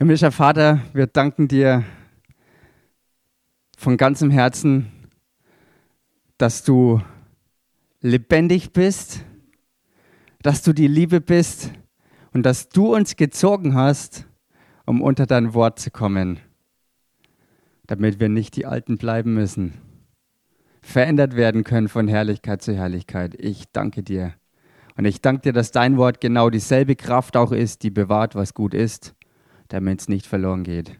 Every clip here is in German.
Himmlischer Vater, wir danken dir von ganzem Herzen, dass du lebendig bist, dass du die Liebe bist und dass du uns gezogen hast, um unter dein Wort zu kommen, damit wir nicht die Alten bleiben müssen, verändert werden können von Herrlichkeit zu Herrlichkeit. Ich danke dir. Und ich danke dir, dass dein Wort genau dieselbe Kraft auch ist, die bewahrt, was gut ist, damit es nicht verloren geht.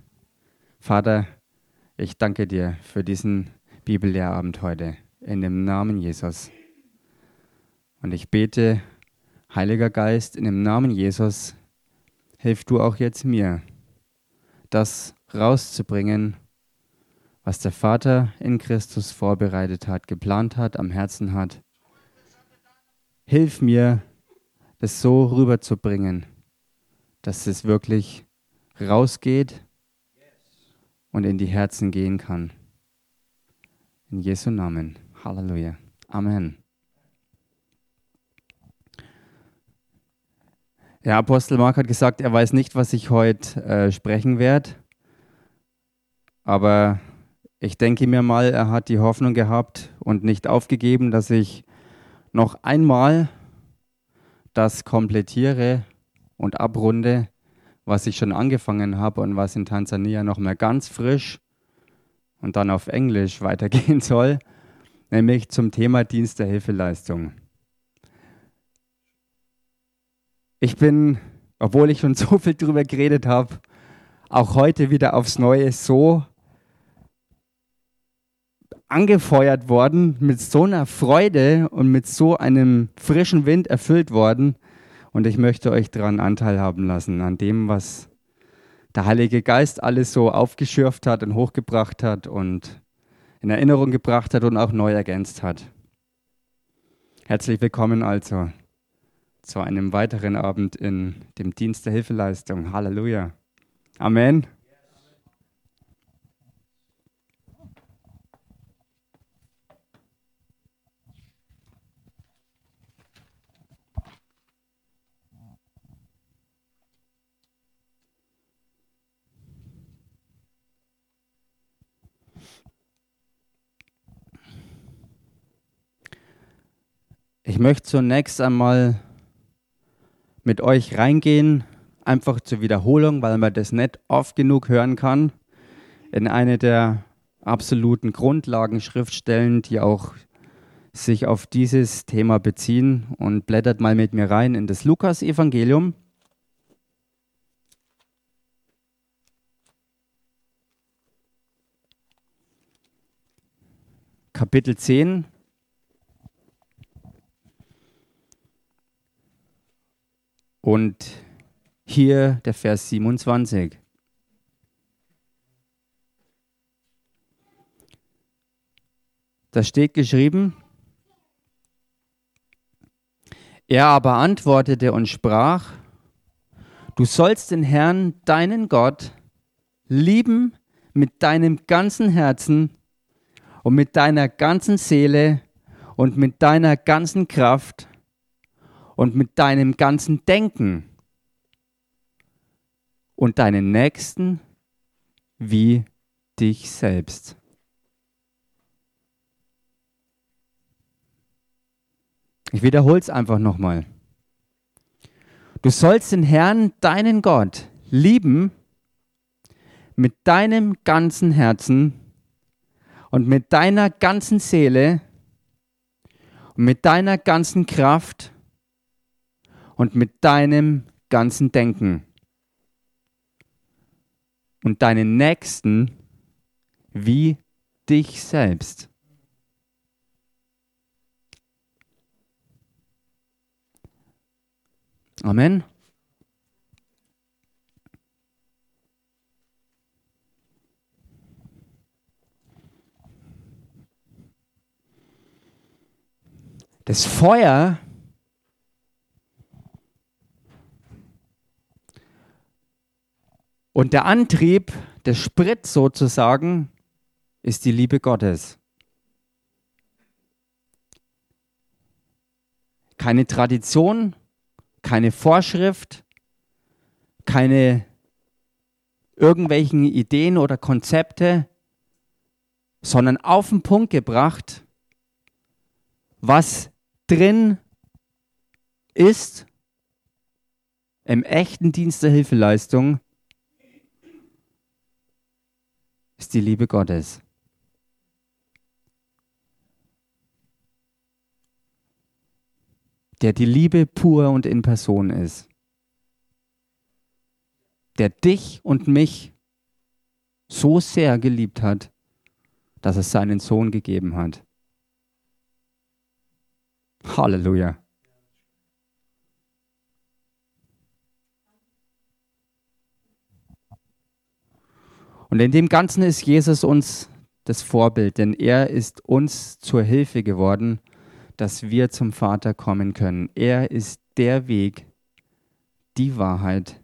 Vater, ich danke dir für diesen Bibellehrabend heute in dem Namen Jesus. Und ich bete, Heiliger Geist, in dem Namen Jesus, hilf du auch jetzt mir, das rauszubringen, was der Vater in Christus vorbereitet hat, geplant hat, am Herzen hat. Hilf mir, das so rüberzubringen, dass es wirklich rausgeht und in die Herzen gehen kann. In Jesu Namen. Halleluja. Amen. Der Apostel Mark hat gesagt, er weiß nicht, was ich heute äh, sprechen werde. Aber ich denke mir mal, er hat die Hoffnung gehabt und nicht aufgegeben, dass ich noch einmal das komplettiere und abrunde, was ich schon angefangen habe und was in Tansania noch mal ganz frisch und dann auf Englisch weitergehen soll, nämlich zum Thema Dienst der Hilfeleistung. Ich bin, obwohl ich schon so viel darüber geredet habe, auch heute wieder aufs Neue so angefeuert worden, mit so einer Freude und mit so einem frischen Wind erfüllt worden, und ich möchte euch daran Anteil haben lassen, an dem, was der Heilige Geist alles so aufgeschürft hat und hochgebracht hat und in Erinnerung gebracht hat und auch neu ergänzt hat. Herzlich willkommen also zu einem weiteren Abend in dem Dienst der Hilfeleistung. Halleluja. Amen. Ich möchte zunächst einmal mit euch reingehen, einfach zur Wiederholung, weil man das nicht oft genug hören kann, in eine der absoluten Grundlagenschriftstellen, die auch sich auf dieses Thema beziehen und blättert mal mit mir rein in das Lukas-Evangelium. Kapitel 10, Und hier der Vers 27. Da steht geschrieben, er aber antwortete und sprach, du sollst den Herrn, deinen Gott, lieben mit deinem ganzen Herzen und mit deiner ganzen Seele und mit deiner ganzen Kraft und mit deinem ganzen Denken und deinen Nächsten wie dich selbst. Ich wiederhole es einfach nochmal. Du sollst den Herrn, deinen Gott, lieben mit deinem ganzen Herzen und mit deiner ganzen Seele und mit deiner ganzen Kraft und mit deinem ganzen Denken und deinen Nächsten wie dich selbst. Amen. Das Feuer Und der Antrieb, der Sprit sozusagen, ist die Liebe Gottes. Keine Tradition, keine Vorschrift, keine irgendwelchen Ideen oder Konzepte, sondern auf den Punkt gebracht, was drin ist im echten Dienst der Hilfeleistung, ist die Liebe Gottes. Der die Liebe pur und in Person ist. Der dich und mich so sehr geliebt hat, dass es seinen Sohn gegeben hat. Halleluja. Und in dem Ganzen ist Jesus uns das Vorbild, denn er ist uns zur Hilfe geworden, dass wir zum Vater kommen können. Er ist der Weg, die Wahrheit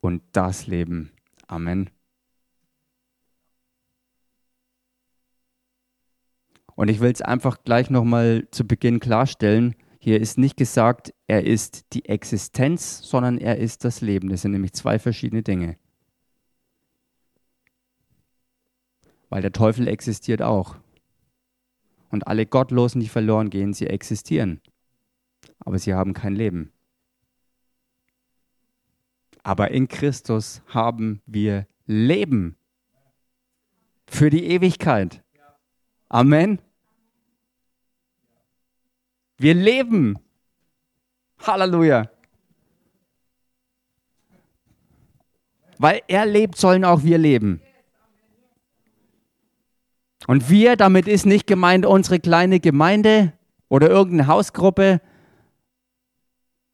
und das Leben. Amen. Und ich will es einfach gleich nochmal zu Beginn klarstellen. Hier ist nicht gesagt, er ist die Existenz, sondern er ist das Leben. Das sind nämlich zwei verschiedene Dinge. Weil der Teufel existiert auch. Und alle Gottlosen, die verloren gehen, sie existieren. Aber sie haben kein Leben. Aber in Christus haben wir Leben für die Ewigkeit. Amen. Wir leben. Halleluja. Weil er lebt, sollen auch wir leben. Und wir, damit ist nicht gemeint unsere kleine Gemeinde oder irgendeine Hausgruppe,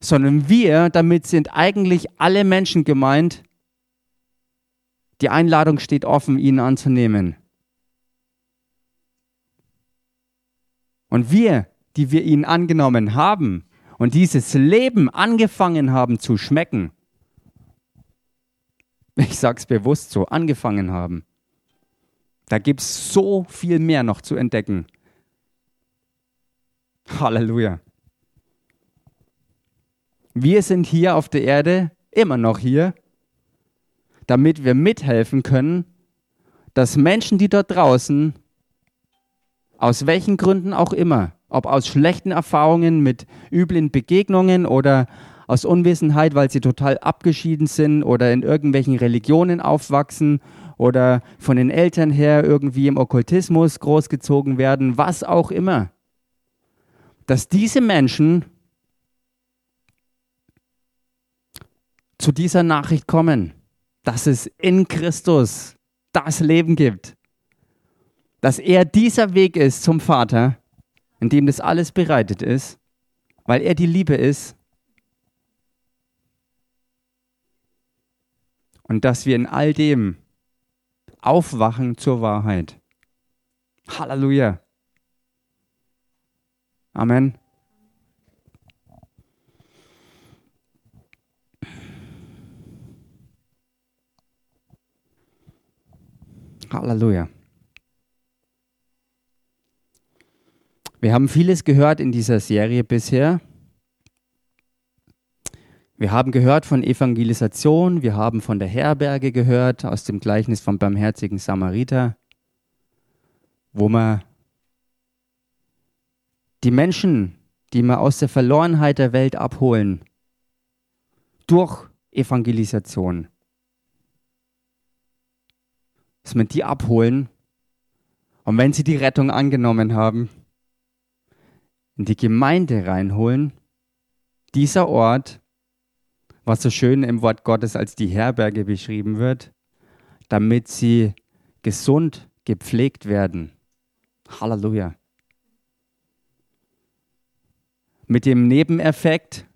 sondern wir, damit sind eigentlich alle Menschen gemeint. Die Einladung steht offen, ihn anzunehmen. Und wir, die wir ihn angenommen haben und dieses Leben angefangen haben zu schmecken, ich sage es bewusst so, angefangen haben, da gibt es so viel mehr noch zu entdecken. Halleluja. Wir sind hier auf der Erde, immer noch hier, damit wir mithelfen können, dass Menschen, die dort draußen aus welchen Gründen auch immer, ob aus schlechten Erfahrungen mit üblen Begegnungen oder aus Unwissenheit, weil sie total abgeschieden sind oder in irgendwelchen Religionen aufwachsen oder von den Eltern her irgendwie im Okkultismus großgezogen werden, was auch immer. Dass diese Menschen zu dieser Nachricht kommen, dass es in Christus das Leben gibt dass er dieser Weg ist zum Vater, in dem das alles bereitet ist, weil er die Liebe ist. Und dass wir in all dem aufwachen zur Wahrheit. Halleluja. Amen. Halleluja. Wir haben vieles gehört in dieser Serie bisher. Wir haben gehört von Evangelisation, wir haben von der Herberge gehört, aus dem Gleichnis vom barmherzigen Samariter, wo man die Menschen, die wir aus der Verlorenheit der Welt abholen, durch Evangelisation, dass wir die abholen. Und wenn sie die Rettung angenommen haben, in die Gemeinde reinholen, dieser Ort, was so schön im Wort Gottes als die Herberge beschrieben wird, damit sie gesund gepflegt werden. Halleluja. Mit dem Nebeneffekt,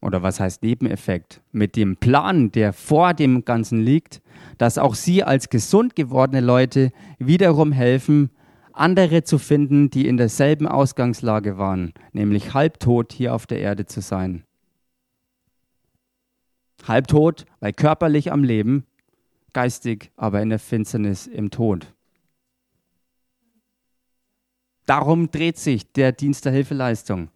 oder was heißt Nebeneffekt? Mit dem Plan, der vor dem Ganzen liegt, dass auch sie als gesund gewordene Leute wiederum helfen, andere zu finden, die in derselben Ausgangslage waren, nämlich halbtot hier auf der Erde zu sein. Halbtot, weil körperlich am Leben, geistig aber in der Finsternis im Tod. Darum dreht sich der Dienst der Hilfeleistung.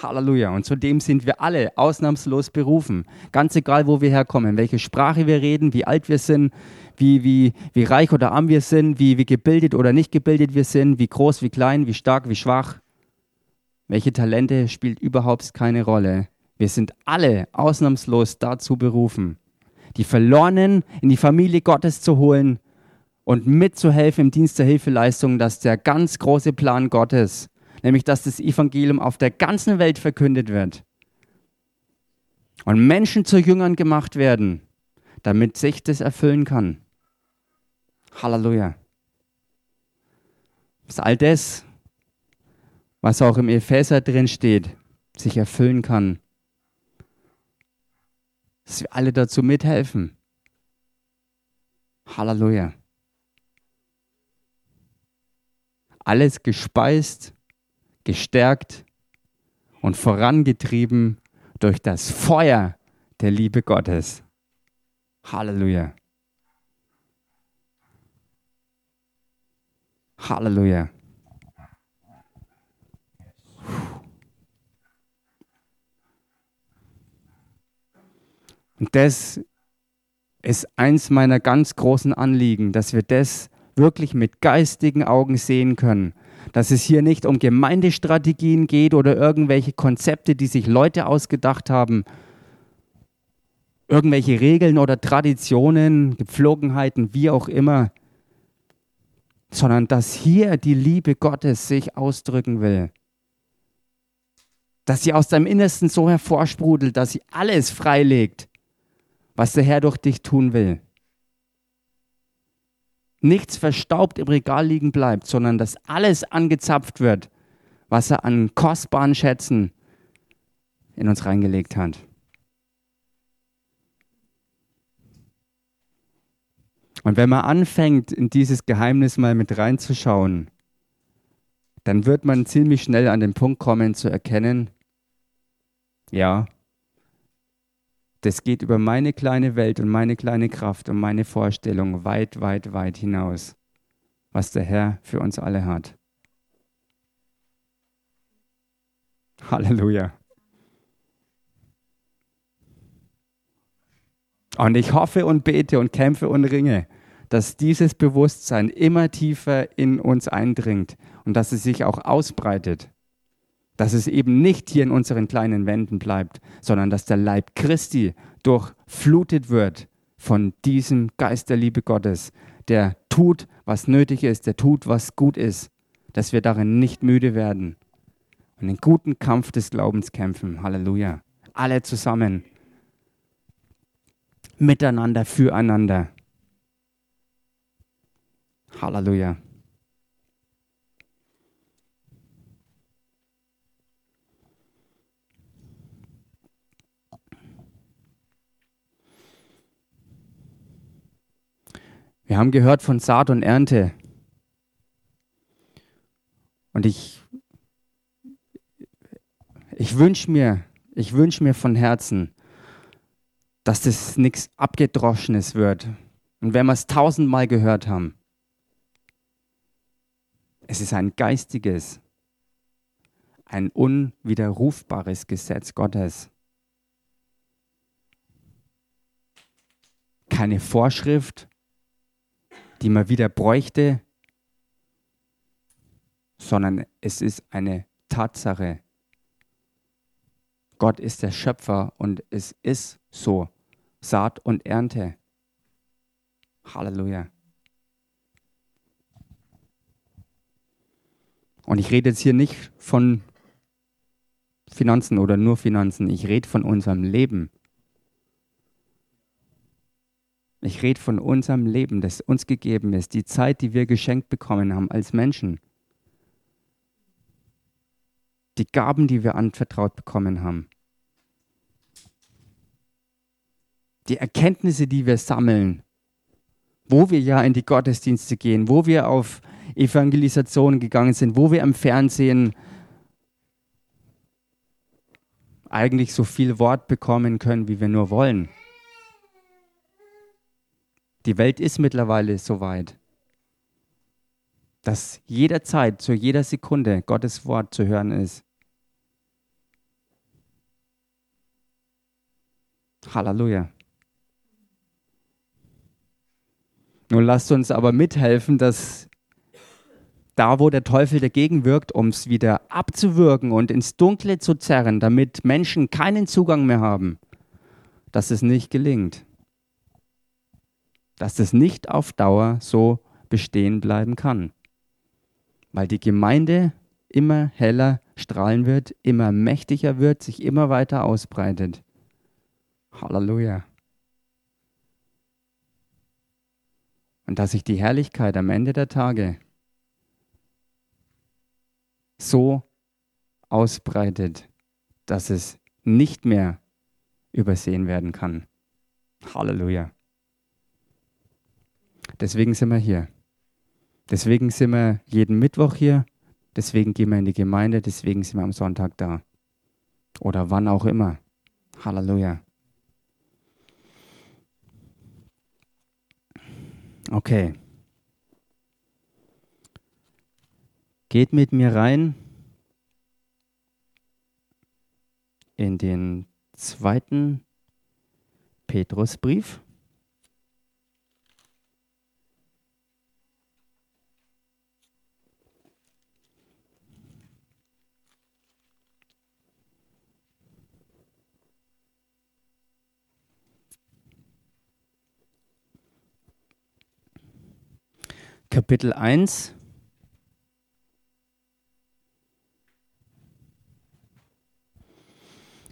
Halleluja. Und zu dem sind wir alle ausnahmslos berufen. Ganz egal, wo wir herkommen, welche Sprache wir reden, wie alt wir sind, wie, wie, wie reich oder arm wir sind, wie, wie gebildet oder nicht gebildet wir sind, wie groß, wie klein, wie stark, wie schwach. Welche Talente spielt überhaupt keine Rolle. Wir sind alle ausnahmslos dazu berufen, die Verlorenen in die Familie Gottes zu holen und mitzuhelfen im Dienst der Hilfeleistung, dass der ganz große Plan Gottes, nämlich dass das Evangelium auf der ganzen Welt verkündet wird und Menschen zu Jüngern gemacht werden, damit sich das erfüllen kann. Halleluja. Dass all das, was auch im Epheser drin steht, sich erfüllen kann. Dass wir alle dazu mithelfen. Halleluja. Alles gespeist, gestärkt und vorangetrieben durch das Feuer der Liebe Gottes. Halleluja. Halleluja. Und das ist eins meiner ganz großen Anliegen, dass wir das wirklich mit geistigen Augen sehen können. Dass es hier nicht um Gemeindestrategien geht oder irgendwelche Konzepte, die sich Leute ausgedacht haben, irgendwelche Regeln oder Traditionen, Gepflogenheiten, wie auch immer, sondern dass hier die Liebe Gottes sich ausdrücken will. Dass sie aus deinem Innersten so hervorsprudelt, dass sie alles freilegt, was der Herr durch dich tun will. Nichts verstaubt im Regal liegen bleibt, sondern dass alles angezapft wird, was er an kostbaren Schätzen in uns reingelegt hat. Und wenn man anfängt, in dieses Geheimnis mal mit reinzuschauen, dann wird man ziemlich schnell an den Punkt kommen zu erkennen, ja, das geht über meine kleine Welt und meine kleine Kraft und meine Vorstellung weit, weit, weit hinaus, was der Herr für uns alle hat. Halleluja. Und ich hoffe und bete und kämpfe und ringe, dass dieses Bewusstsein immer tiefer in uns eindringt und dass es sich auch ausbreitet. Dass es eben nicht hier in unseren kleinen Wänden bleibt, sondern dass der Leib Christi durchflutet wird von diesem Geist der Liebe Gottes, der tut, was nötig ist, der tut, was gut ist, dass wir darin nicht müde werden und den guten Kampf des Glaubens kämpfen. Halleluja. Alle zusammen miteinander, füreinander. Halleluja. Wir haben gehört von Saat und Ernte. Und ich, ich wünsche mir, ich wünsche mir von Herzen, dass das nichts Abgedroschenes wird. Und wenn wir es tausendmal gehört haben, es ist ein geistiges, ein unwiderrufbares Gesetz Gottes. Keine Vorschrift, die man wieder bräuchte, sondern es ist eine Tatsache, Gott ist der Schöpfer und es ist so. Saat und Ernte. Halleluja. Und ich rede jetzt hier nicht von Finanzen oder nur Finanzen. Ich rede von unserem Leben. Ich rede von unserem Leben, das uns gegeben ist, die Zeit, die wir geschenkt bekommen haben als Menschen. Die Gaben, die wir anvertraut bekommen haben, die Erkenntnisse, die wir sammeln, wo wir ja in die Gottesdienste gehen, wo wir auf Evangelisationen gegangen sind, wo wir im Fernsehen eigentlich so viel Wort bekommen können, wie wir nur wollen. Die Welt ist mittlerweile so weit, dass jederzeit, zu jeder Sekunde Gottes Wort zu hören ist. Halleluja. Nun lasst uns aber mithelfen, dass da, wo der Teufel dagegen wirkt, um es wieder abzuwürgen und ins Dunkle zu zerren, damit Menschen keinen Zugang mehr haben, dass es nicht gelingt. Dass es nicht auf Dauer so bestehen bleiben kann. Weil die Gemeinde immer heller strahlen wird, immer mächtiger wird, sich immer weiter ausbreitet. Halleluja. Und dass sich die Herrlichkeit am Ende der Tage so ausbreitet, dass es nicht mehr übersehen werden kann. Halleluja. Deswegen sind wir hier. Deswegen sind wir jeden Mittwoch hier. Deswegen gehen wir in die Gemeinde. Deswegen sind wir am Sonntag da. Oder wann auch immer. Halleluja. Okay. Geht mit mir rein in den zweiten Petrusbrief. Kapitel 1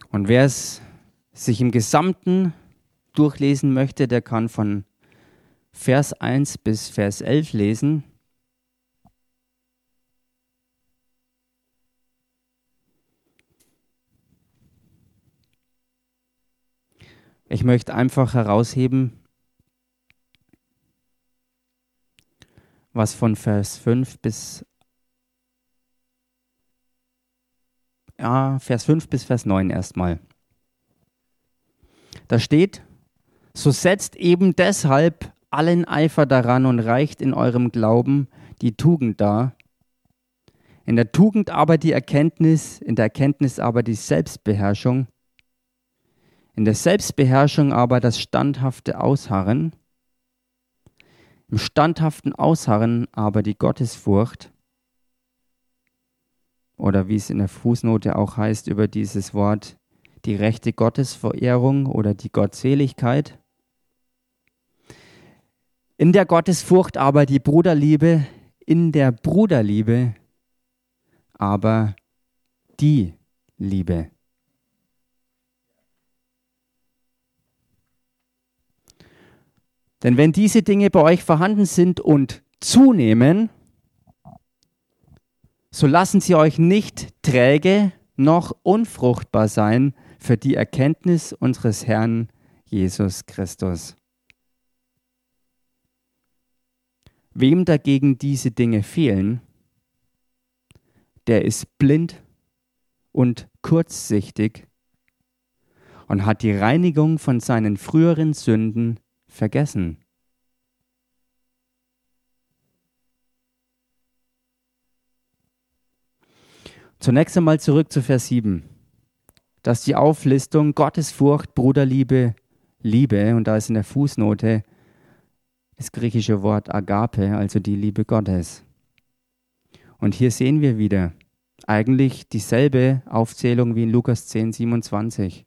Und wer es sich im Gesamten durchlesen möchte, der kann von Vers 1 bis Vers 11 lesen. Ich möchte einfach herausheben, was von Vers 5 bis ja, Vers 5 bis Vers 9 erstmal. Da steht, so setzt eben deshalb allen Eifer daran und reicht in eurem Glauben die Tugend dar. In der Tugend aber die Erkenntnis, in der Erkenntnis aber die Selbstbeherrschung, in der Selbstbeherrschung aber das standhafte Ausharren, im standhaften Ausharren aber die Gottesfurcht, oder wie es in der Fußnote auch heißt über dieses Wort, die rechte Gottesverehrung oder die Gottseligkeit. In der Gottesfurcht aber die Bruderliebe, in der Bruderliebe aber die Liebe. Denn wenn diese Dinge bei euch vorhanden sind und zunehmen, so lassen sie euch nicht träge noch unfruchtbar sein für die Erkenntnis unseres Herrn Jesus Christus. Wem dagegen diese Dinge fehlen, der ist blind und kurzsichtig und hat die Reinigung von seinen früheren Sünden vergessen. Zunächst einmal zurück zu Vers 7. Dass die Auflistung Gottesfurcht, Bruderliebe, Liebe, und da ist in der Fußnote das griechische Wort Agape, also die Liebe Gottes. Und hier sehen wir wieder eigentlich dieselbe Aufzählung wie in Lukas 10, 27,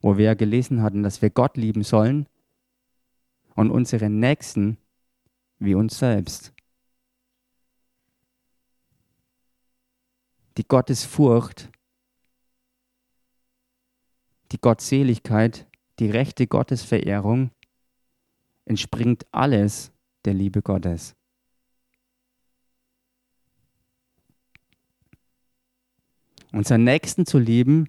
wo wir ja gelesen hatten, dass wir Gott lieben sollen und unseren Nächsten wie uns selbst. die Gottesfurcht, die Gottseligkeit, die rechte Gottesverehrung entspringt alles der Liebe Gottes. Unseren Nächsten zu lieben,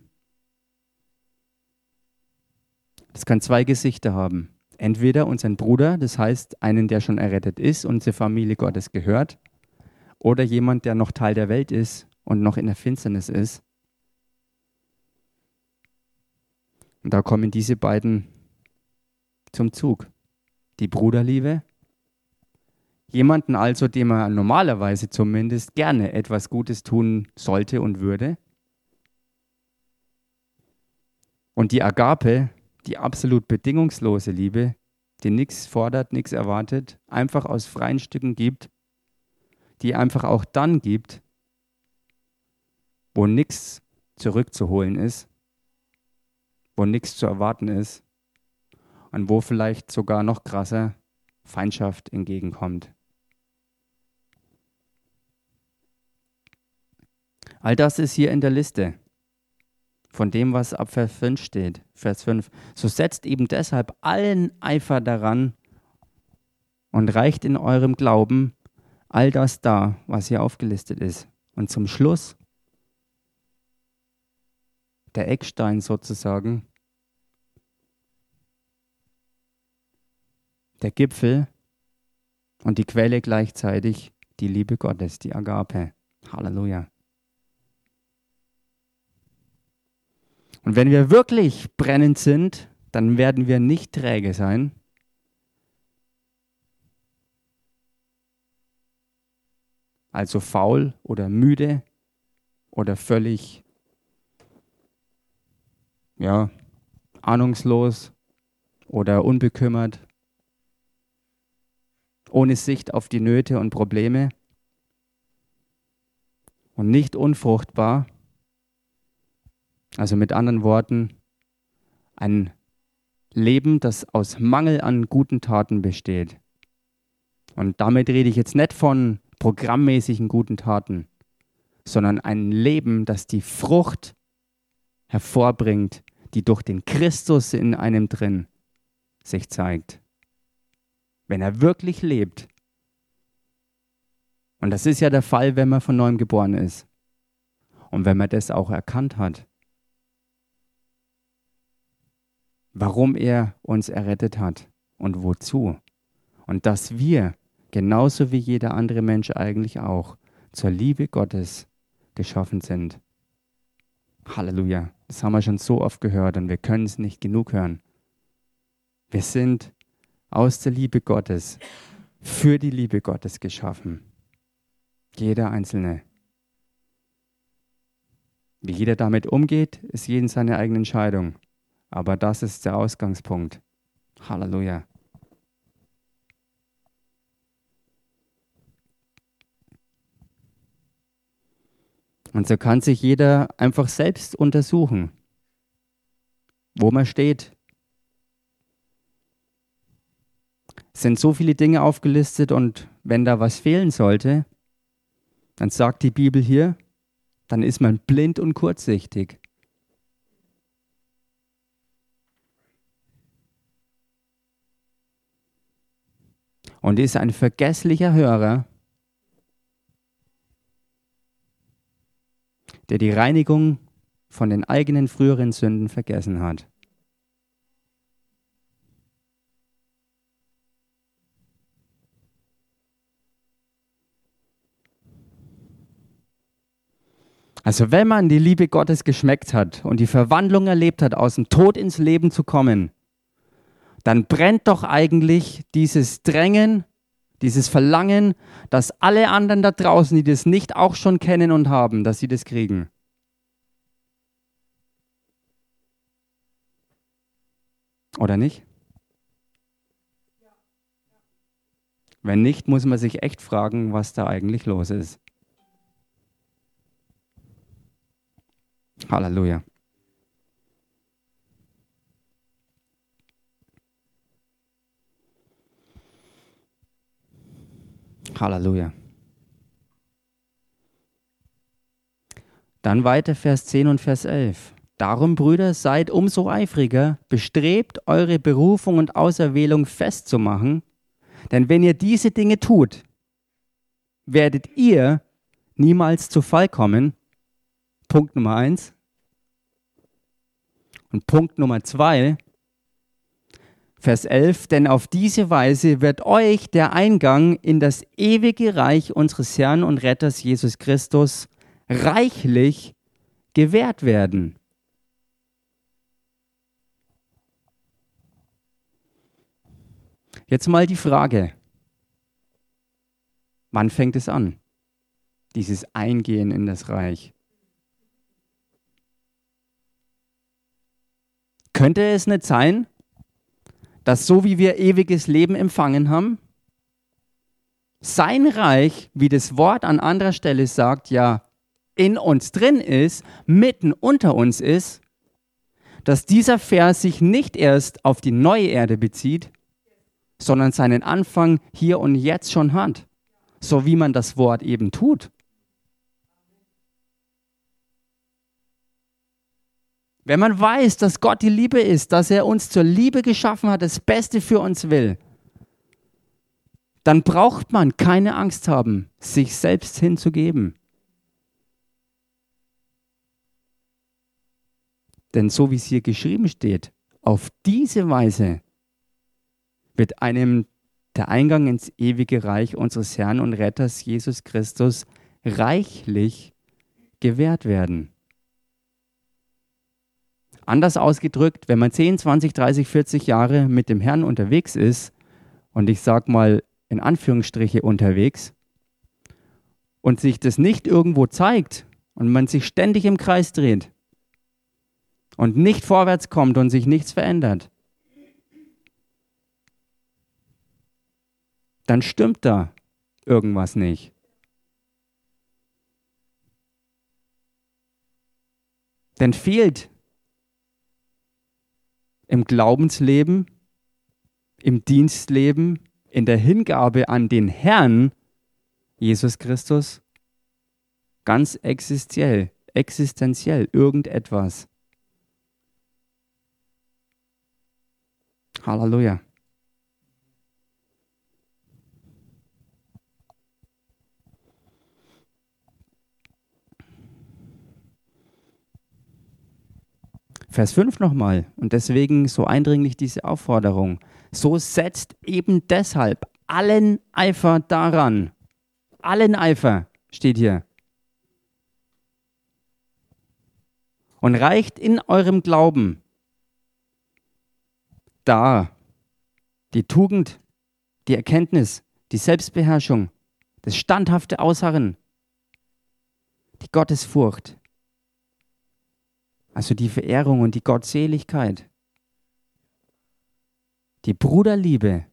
das kann zwei Gesichter haben. Entweder unseren Bruder, das heißt einen, der schon errettet ist und zur Familie Gottes gehört, oder jemand, der noch Teil der Welt ist und noch in der Finsternis ist. Und da kommen diese beiden zum Zug. Die Bruderliebe, jemanden also, dem man normalerweise zumindest gerne etwas Gutes tun sollte und würde. Und die Agape, die absolut bedingungslose Liebe, die nichts fordert, nichts erwartet, einfach aus freien Stücken gibt, die einfach auch dann gibt, wo nichts zurückzuholen ist, wo nichts zu erwarten ist und wo vielleicht sogar noch krasser Feindschaft entgegenkommt. All das ist hier in der Liste von dem, was ab Vers 5 steht. Vers 5. So setzt eben deshalb allen Eifer daran und reicht in eurem Glauben all das da, was hier aufgelistet ist. Und zum Schluss der Eckstein sozusagen, der Gipfel und die Quelle gleichzeitig, die Liebe Gottes, die Agape. Halleluja. Und wenn wir wirklich brennend sind, dann werden wir nicht träge sein. Also faul oder müde oder völlig ja, ahnungslos oder unbekümmert, ohne Sicht auf die Nöte und Probleme und nicht unfruchtbar, also mit anderen Worten, ein Leben, das aus Mangel an guten Taten besteht. Und damit rede ich jetzt nicht von programmmäßigen guten Taten, sondern ein Leben, das die Frucht hervorbringt, die durch den Christus in einem drin sich zeigt. Wenn er wirklich lebt. Und das ist ja der Fall, wenn man von neuem geboren ist. Und wenn man das auch erkannt hat. Warum er uns errettet hat und wozu. Und dass wir, genauso wie jeder andere Mensch eigentlich auch, zur Liebe Gottes geschaffen sind. Halleluja. Das haben wir schon so oft gehört und wir können es nicht genug hören. Wir sind aus der Liebe Gottes, für die Liebe Gottes geschaffen. Jeder Einzelne. Wie jeder damit umgeht, ist jeden seine eigene Entscheidung. Aber das ist der Ausgangspunkt. Halleluja. Und so kann sich jeder einfach selbst untersuchen, wo man steht. Es sind so viele Dinge aufgelistet und wenn da was fehlen sollte, dann sagt die Bibel hier, dann ist man blind und kurzsichtig. Und ist ein vergesslicher Hörer, der die Reinigung von den eigenen früheren Sünden vergessen hat. Also wenn man die Liebe Gottes geschmeckt hat und die Verwandlung erlebt hat, aus dem Tod ins Leben zu kommen, dann brennt doch eigentlich dieses Drängen, dieses Verlangen, dass alle anderen da draußen, die das nicht auch schon kennen und haben, dass sie das kriegen. Oder nicht? Wenn nicht, muss man sich echt fragen, was da eigentlich los ist. Halleluja. Halleluja. Dann weiter Vers 10 und Vers 11. Darum, Brüder, seid umso eifriger, bestrebt, eure Berufung und Auserwählung festzumachen, denn wenn ihr diese Dinge tut, werdet ihr niemals zu Fall kommen. Punkt Nummer eins. Und Punkt Nummer zwei, Vers 11, denn auf diese Weise wird euch der Eingang in das ewige Reich unseres Herrn und Retters Jesus Christus reichlich gewährt werden. Jetzt mal die Frage, wann fängt es an, dieses Eingehen in das Reich? Könnte es nicht sein, dass so wie wir ewiges Leben empfangen haben, sein Reich, wie das Wort an anderer Stelle sagt, ja in uns drin ist, mitten unter uns ist, dass dieser Vers sich nicht erst auf die neue Erde bezieht, sondern seinen Anfang hier und jetzt schon hat, so wie man das Wort eben tut. Wenn man weiß, dass Gott die Liebe ist, dass er uns zur Liebe geschaffen hat, das Beste für uns will, dann braucht man keine Angst haben, sich selbst hinzugeben. Denn so wie es hier geschrieben steht, auf diese Weise wird einem der Eingang ins ewige Reich unseres Herrn und Retters Jesus Christus reichlich gewährt werden. Anders ausgedrückt, wenn man 10, 20, 30, 40 Jahre mit dem Herrn unterwegs ist, und ich sage mal in Anführungsstriche unterwegs, und sich das nicht irgendwo zeigt und man sich ständig im Kreis dreht und nicht vorwärts kommt und sich nichts verändert, dann stimmt da irgendwas nicht. Denn fehlt im Glaubensleben, im Dienstleben, in der Hingabe an den Herrn Jesus Christus ganz existenziell, existenziell irgendetwas. Halleluja. Vers 5 nochmal. Und deswegen so eindringlich diese Aufforderung. So setzt eben deshalb allen Eifer daran. Allen Eifer steht hier. Und reicht in eurem Glauben da die Tugend, die Erkenntnis, die Selbstbeherrschung, das standhafte Ausharren, die Gottesfurcht, also die Verehrung und die Gottseligkeit. Die Bruderliebe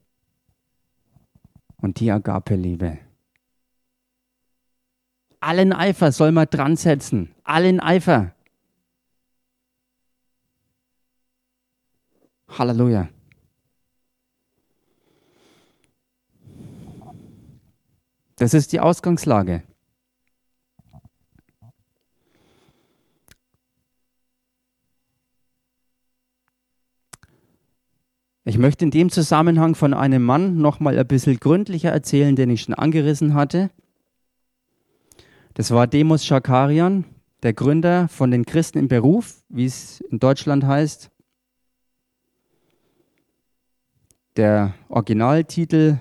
und die Agape-Liebe. Allen Eifer soll man dran setzen. Allen Eifer. Halleluja. Das ist die Ausgangslage. Ich möchte in dem Zusammenhang von einem Mann noch mal ein bisschen gründlicher erzählen, den ich schon angerissen hatte. Das war Demos Schakarian, der Gründer von den Christen im Beruf, wie es in Deutschland heißt. Der Originaltitel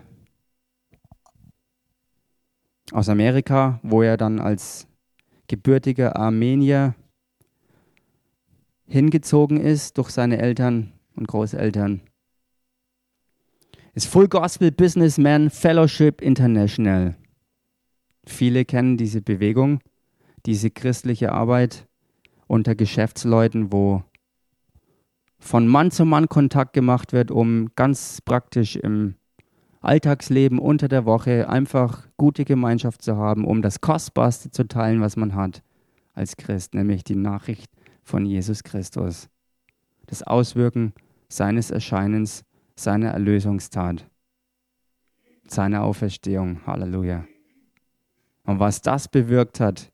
aus Amerika, wo er dann als gebürtiger Armenier hingezogen ist durch seine Eltern und Großeltern ist Full Gospel Businessman Fellowship International. Viele kennen diese Bewegung, diese christliche Arbeit unter Geschäftsleuten, wo von Mann zu Mann Kontakt gemacht wird, um ganz praktisch im Alltagsleben unter der Woche einfach gute Gemeinschaft zu haben, um das Kostbarste zu teilen, was man hat als Christ, nämlich die Nachricht von Jesus Christus. Das Auswirken seines Erscheinens seine Erlösungstat, seine Auferstehung. Halleluja. Und was das bewirkt hat,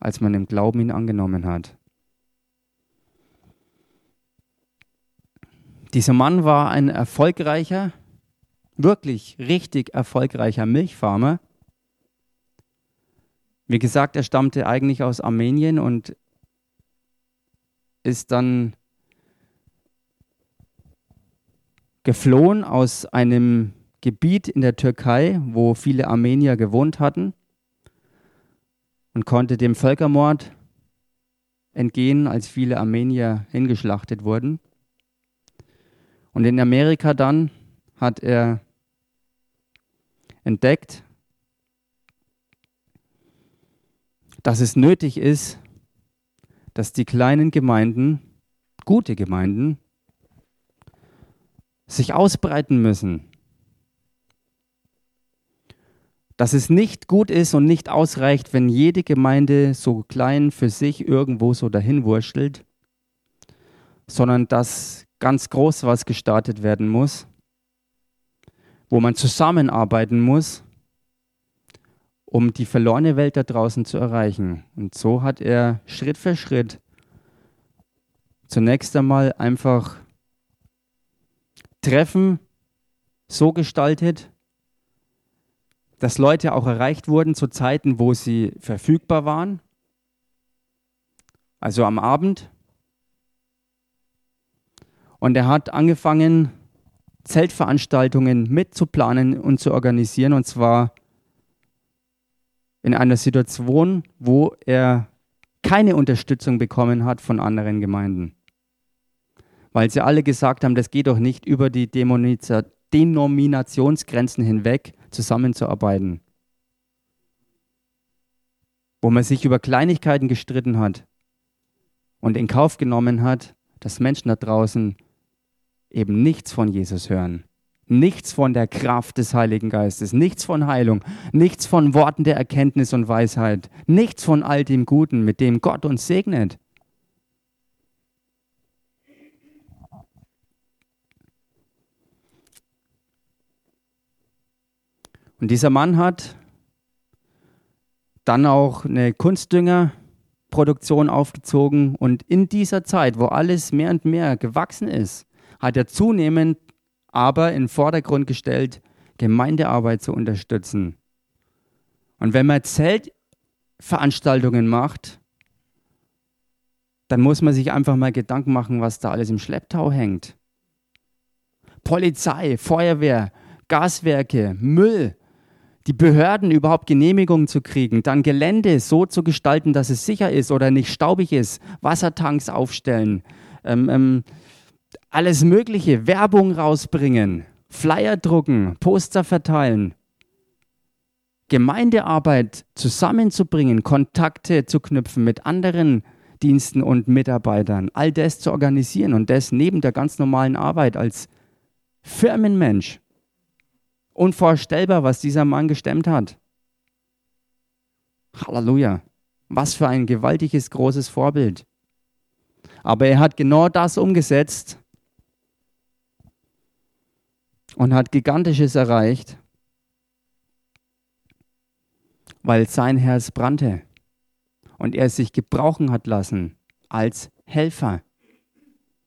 als man im Glauben ihn angenommen hat. Dieser Mann war ein erfolgreicher, wirklich richtig erfolgreicher Milchfarmer. Wie gesagt, er stammte eigentlich aus Armenien und ist dann geflohen aus einem Gebiet in der Türkei, wo viele Armenier gewohnt hatten und konnte dem Völkermord entgehen, als viele Armenier hingeschlachtet wurden. Und in Amerika dann hat er entdeckt, dass es nötig ist, dass die kleinen Gemeinden gute Gemeinden, sich ausbreiten müssen. Dass es nicht gut ist und nicht ausreicht, wenn jede Gemeinde so klein für sich irgendwo so dahin wurschtelt, sondern dass ganz groß was gestartet werden muss, wo man zusammenarbeiten muss, um die verlorene Welt da draußen zu erreichen. Und so hat er Schritt für Schritt zunächst einmal einfach Treffen so gestaltet, dass Leute auch erreicht wurden zu Zeiten, wo sie verfügbar waren, also am Abend. Und er hat angefangen, Zeltveranstaltungen mitzuplanen und zu organisieren, und zwar in einer Situation, wo er keine Unterstützung bekommen hat von anderen Gemeinden weil sie alle gesagt haben, das geht doch nicht über die Denominationsgrenzen hinweg zusammenzuarbeiten. Wo man sich über Kleinigkeiten gestritten hat und in Kauf genommen hat, dass Menschen da draußen eben nichts von Jesus hören. Nichts von der Kraft des Heiligen Geistes, nichts von Heilung, nichts von Worten der Erkenntnis und Weisheit, nichts von all dem Guten, mit dem Gott uns segnet. Und dieser Mann hat dann auch eine Kunstdüngerproduktion aufgezogen und in dieser Zeit, wo alles mehr und mehr gewachsen ist, hat er zunehmend aber in den Vordergrund gestellt, Gemeindearbeit zu unterstützen. Und wenn man Zeltveranstaltungen macht, dann muss man sich einfach mal Gedanken machen, was da alles im Schlepptau hängt. Polizei, Feuerwehr, Gaswerke, Müll, die Behörden überhaupt Genehmigungen zu kriegen, dann Gelände so zu gestalten, dass es sicher ist oder nicht staubig ist, Wassertanks aufstellen, ähm, ähm, alles Mögliche, Werbung rausbringen, Flyer drucken, Poster verteilen, Gemeindearbeit zusammenzubringen, Kontakte zu knüpfen mit anderen Diensten und Mitarbeitern, all das zu organisieren und das neben der ganz normalen Arbeit als Firmenmensch. Unvorstellbar, was dieser Mann gestemmt hat. Halleluja. Was für ein gewaltiges, großes Vorbild. Aber er hat genau das umgesetzt und hat gigantisches erreicht, weil sein Herz brannte und er sich gebrauchen hat lassen als Helfer.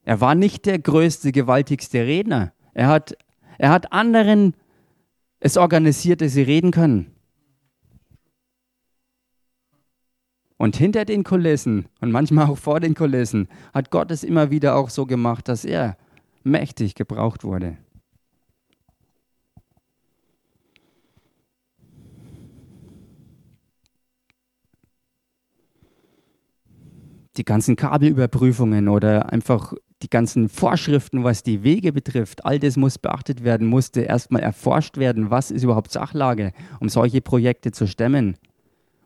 Er war nicht der größte, gewaltigste Redner. Er hat, er hat anderen es organisiert, dass sie reden können. Und hinter den Kulissen und manchmal auch vor den Kulissen hat Gott es immer wieder auch so gemacht, dass er mächtig gebraucht wurde. Die ganzen Kabelüberprüfungen oder einfach die ganzen Vorschriften, was die Wege betrifft, all das muss beachtet werden, musste erstmal erforscht werden, was ist überhaupt Sachlage, um solche Projekte zu stemmen.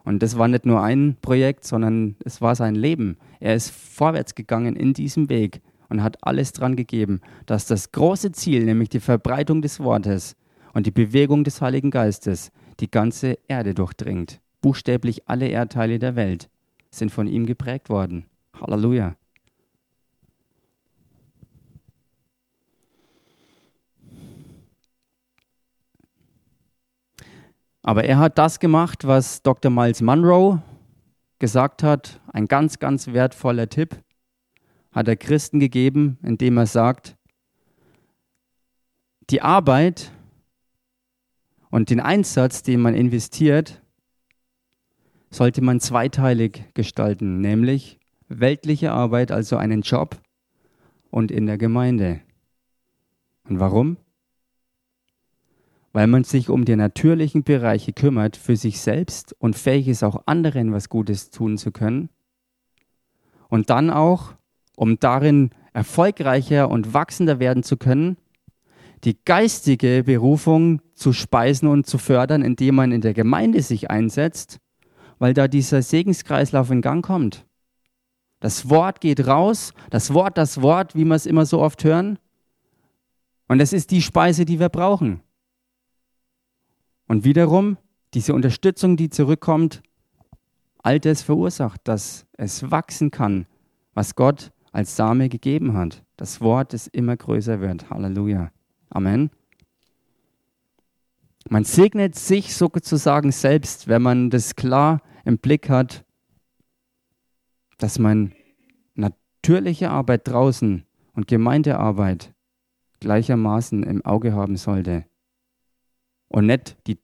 Und das war nicht nur ein Projekt, sondern es war sein Leben. Er ist vorwärts gegangen in diesem Weg und hat alles dran gegeben, dass das große Ziel, nämlich die Verbreitung des Wortes und die Bewegung des Heiligen Geistes, die ganze Erde durchdringt. Buchstäblich alle Erdteile der Welt sind von ihm geprägt worden. Halleluja. Aber er hat das gemacht, was Dr. Miles Monroe gesagt hat, ein ganz, ganz wertvoller Tipp, hat er Christen gegeben, indem er sagt, die Arbeit und den Einsatz, den man investiert, sollte man zweiteilig gestalten, nämlich weltliche Arbeit, also einen Job und in der Gemeinde. Und warum? Weil man sich um die natürlichen Bereiche kümmert, für sich selbst und fähig ist, auch anderen was Gutes tun zu können. Und dann auch, um darin erfolgreicher und wachsender werden zu können, die geistige Berufung zu speisen und zu fördern, indem man in der Gemeinde sich einsetzt, weil da dieser Segenskreislauf in Gang kommt. Das Wort geht raus, das Wort, das Wort, wie wir es immer so oft hören. Und es ist die Speise, die wir brauchen. Und wiederum, diese Unterstützung, die zurückkommt, all das verursacht, dass es wachsen kann, was Gott als Same gegeben hat. Das Wort, das immer größer wird. Halleluja. Amen. Man segnet sich sozusagen selbst, wenn man das klar im Blick hat, dass man natürliche Arbeit draußen und Gemeindearbeit gleichermaßen im Auge haben sollte. Und nicht die,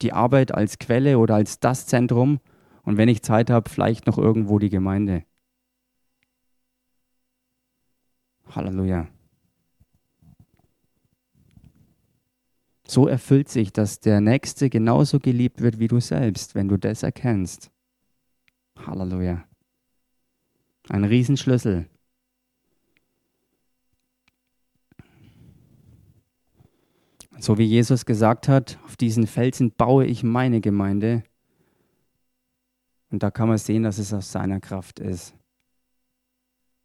die Arbeit als Quelle oder als das Zentrum und wenn ich Zeit habe, vielleicht noch irgendwo die Gemeinde. Halleluja. So erfüllt sich, dass der Nächste genauso geliebt wird wie du selbst, wenn du das erkennst. Halleluja. Ein Riesenschlüssel. So wie Jesus gesagt hat, auf diesen Felsen baue ich meine Gemeinde. Und da kann man sehen, dass es aus seiner Kraft ist,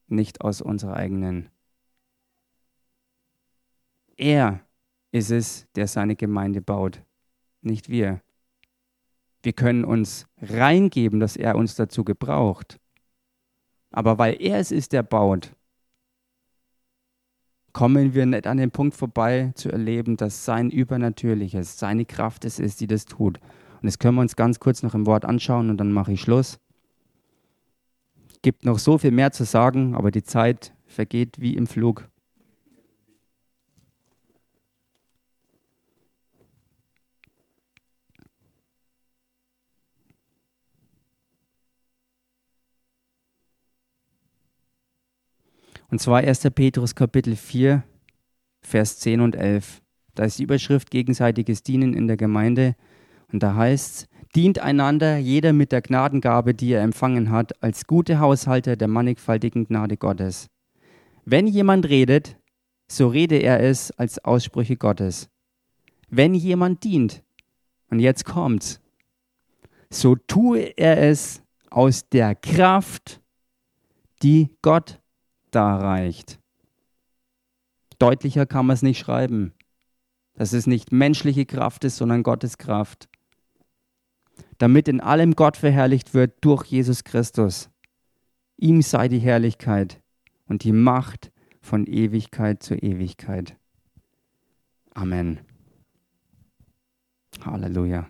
nicht aus unserer eigenen. Er ist es, der seine Gemeinde baut, nicht wir. Wir können uns reingeben, dass er uns dazu gebraucht. Aber weil er es ist, der baut, kommen wir nicht an den Punkt vorbei zu erleben, dass sein Übernatürliches, seine Kraft es ist, die das tut. Und das können wir uns ganz kurz noch im Wort anschauen und dann mache ich Schluss. Es gibt noch so viel mehr zu sagen, aber die Zeit vergeht wie im Flug. Und zwar 1. Petrus Kapitel 4, Vers 10 und 11. Da ist die Überschrift gegenseitiges Dienen in der Gemeinde. Und da heißt es, dient einander jeder mit der Gnadengabe, die er empfangen hat, als gute Haushalter der mannigfaltigen Gnade Gottes. Wenn jemand redet, so rede er es als Aussprüche Gottes. Wenn jemand dient, und jetzt kommt's, so tue er es aus der Kraft, die Gott da reicht. Deutlicher kann man es nicht schreiben. Dass es nicht menschliche Kraft ist, sondern Gottes Kraft. Damit in allem Gott verherrlicht wird durch Jesus Christus. Ihm sei die Herrlichkeit und die Macht von Ewigkeit zu Ewigkeit. Amen. Halleluja.